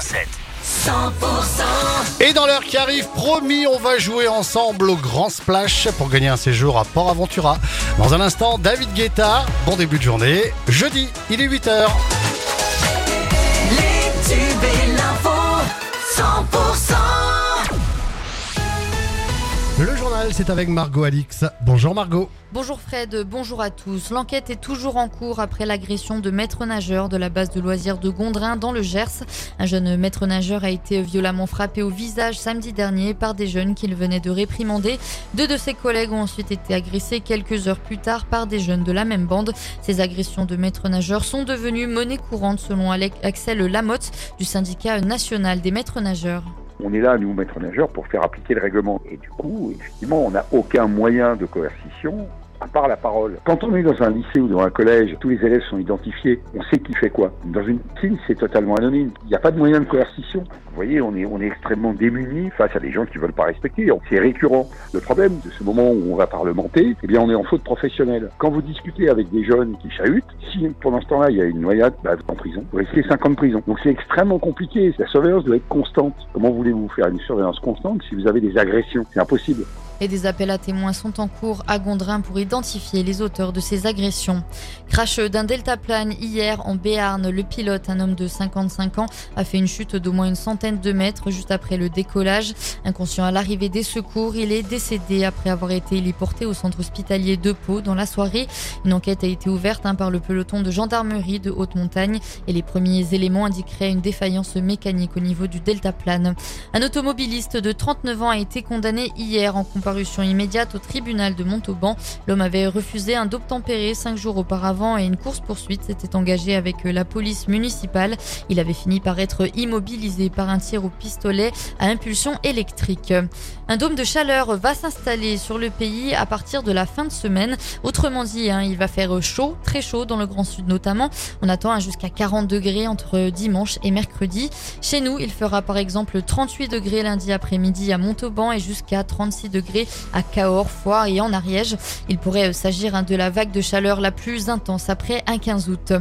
100% Et dans l'heure qui arrive, promis, on va jouer ensemble au Grand Splash pour gagner un séjour à Port Aventura. Dans un instant, David Guetta, bon début de journée. Jeudi, il est 8h. C'est avec Margot Alix. Bonjour Margot. Bonjour Fred, bonjour à tous. L'enquête est toujours en cours après l'agression de maître nageur de la base de loisirs de Gondrin dans le Gers. Un jeune maître nageur a été violemment frappé au visage samedi dernier par des jeunes qu'il venait de réprimander. Deux de ses collègues ont ensuite été agressés quelques heures plus tard par des jeunes de la même bande. Ces agressions de maître nageurs sont devenues monnaie courante selon Axel Lamotte du syndicat national des maîtres nageurs. On est là, nous, maîtres nageurs, pour faire appliquer le règlement. Et du coup, effectivement, on n'a aucun moyen de coercition à part la parole. Quand on est dans un lycée ou dans un collège, tous les élèves sont identifiés, on sait qui fait quoi. Dans une piscine, c'est totalement anonyme. Il n'y a pas de moyen de coercition. Vous voyez, on est, on est extrêmement démunis face à des gens qui veulent pas respecter. C'est récurrent. Le problème de ce moment où on va parlementer, eh bien, on est en faute professionnelle. Quand vous discutez avec des jeunes qui chahutent, si pendant ce temps-là, il y a une noyade, bah, vous êtes en prison. Vous risquez 5 ans de prison. Donc c'est extrêmement compliqué. La surveillance doit être constante. Comment voulez-vous faire une surveillance constante si vous avez des agressions? C'est impossible et des appels à témoins sont en cours à Gondrin pour identifier les auteurs de ces agressions. Crash d'un deltaplane hier en Béarn. Le pilote, un homme de 55 ans, a fait une chute d'au moins une centaine de mètres juste après le décollage. Inconscient à l'arrivée des secours, il est décédé après avoir été héliporté au centre hospitalier de Pau dans la soirée. Une enquête a été ouverte hein, par le peloton de gendarmerie de haute montagne et les premiers éléments indiqueraient une défaillance mécanique au niveau du deltaplane. Un automobiliste de 39 ans a été condamné hier en comparaison parution immédiate au tribunal de Montauban. L'homme avait refusé un tempéré cinq jours auparavant et une course-poursuite s'était engagée avec la police municipale. Il avait fini par être immobilisé par un tir au pistolet à impulsion électrique. Un dôme de chaleur va s'installer sur le pays à partir de la fin de semaine. Autrement dit, hein, il va faire chaud, très chaud dans le Grand Sud notamment. On attend jusqu'à 40 degrés entre dimanche et mercredi. Chez nous, il fera par exemple 38 degrés lundi après-midi à Montauban et jusqu'à 36 degrés à Cahors, Foire et en Ariège. Il pourrait s'agir hein, de la vague de chaleur la plus intense après un 15 août.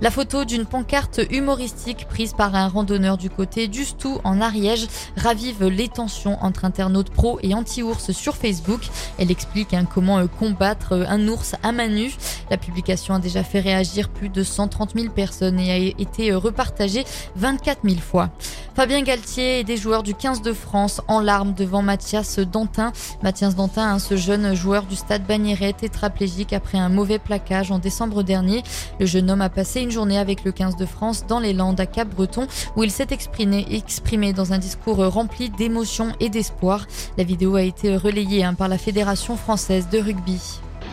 La photo d'une pancarte humoristique prise par un randonneur du côté du Stou en Ariège ravive les tensions entre internautes pro et anti-ours sur Facebook. Elle explique hein, comment euh, combattre euh, un ours à main nue. La publication a déjà fait réagir plus de 130 000 personnes et a été euh, repartagée 24 000 fois. Fabien Galtier et des joueurs du 15 de France en larmes devant Mathias Dantin. Mathias Dantin, ce jeune joueur du stade Bagnéret, tétraplégique après un mauvais plaquage en décembre dernier. Le jeune homme a passé une journée avec le 15 de France dans les Landes à Cap-Breton où il s'est exprimé, exprimé dans un discours rempli d'émotion et d'espoir. La vidéo a été relayée hein, par la Fédération française de rugby.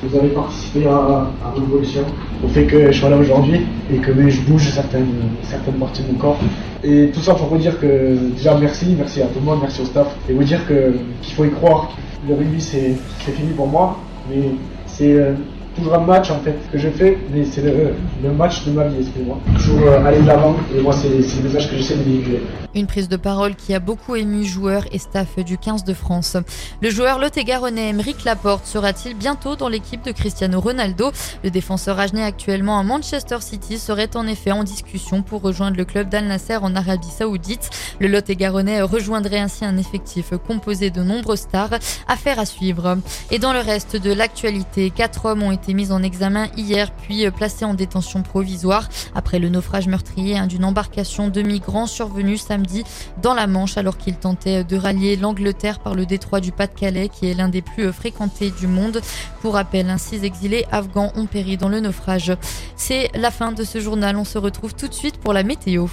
Vous avez participé à, à Révolution, au fait que je sois là aujourd'hui et que je bouge certaines, certaines parties de mon corps. Et tout ça pour vous dire que déjà merci, merci à tout le monde, merci au staff, et vous dire qu'il faut y croire. Le rugby c'est fini pour moi, mais c'est euh, toujours un match en fait que je fais, mais c'est le, match de ma vie, excusez-moi. Toujours euh, aller de l'avant, et moi c'est le message que j'essaie de véhiculer. Une prise de parole qui a beaucoup ému joueurs et staff du 15 de France. Le joueur lot-et-garonnais Emeric Laporte sera-t-il bientôt dans l'équipe de Cristiano Ronaldo? Le défenseur agenais actuellement à Manchester City serait en effet en discussion pour rejoindre le club d'Al Nasser en Arabie Saoudite. Le lot-et-garonnais rejoindrait ainsi un effectif composé de nombreuses stars. Affaire à suivre. Et dans le reste de l'actualité, quatre hommes ont été mis en examen hier puis placés en détention provisoire après le naufrage meurtrier hein, d'une embarcation de migrants survenu samedi dans la Manche alors qu'ils tentaient de rallier l'Angleterre par le détroit du Pas-de-Calais qui est l'un des plus fréquentés du monde. Pour rappel, hein, six exilés afghans ont péri dans le naufrage. C'est la fin de ce journal. On se retrouve tout de suite pour la météo.